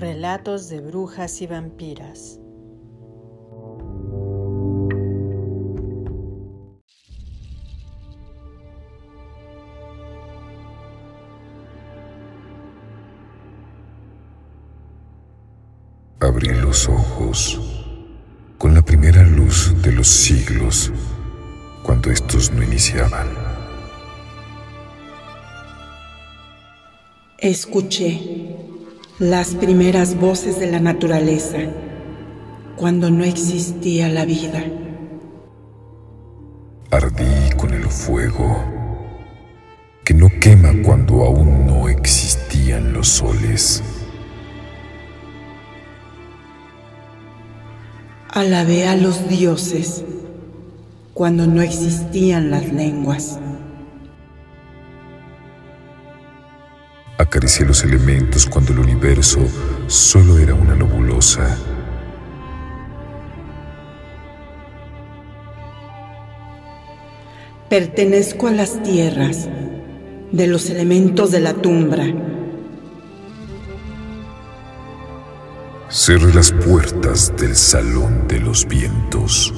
Relatos de brujas y vampiras. Abrí los ojos con la primera luz de los siglos cuando estos no iniciaban. Escuché las primeras voces de la naturaleza cuando no existía la vida. Ardí con el fuego que no quema cuando aún no existían los soles. Alabé a los dioses cuando no existían las lenguas. Acaricié los elementos cuando el universo solo era una nebulosa. Pertenezco a las tierras de los elementos de la tumbra. Cerré las puertas del salón de los vientos.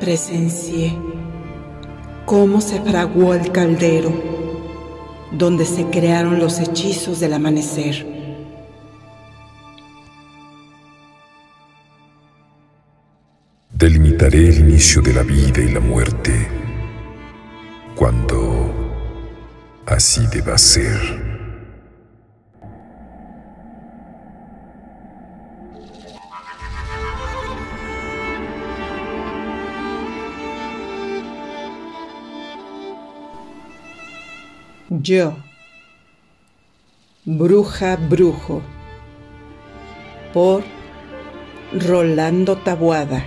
Presencié cómo se fraguó el caldero donde se crearon los hechizos del amanecer. Delimitaré el inicio de la vida y la muerte cuando así deba ser. Yo, Bruja Brujo, por Rolando Tabuada.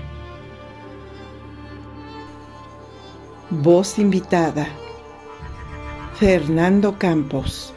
Voz invitada, Fernando Campos.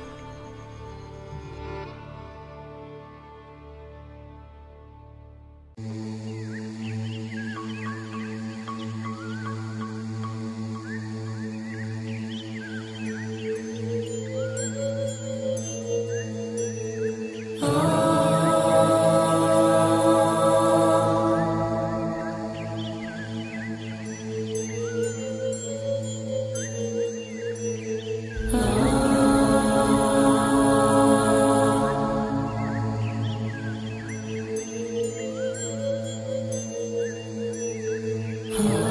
Yeah.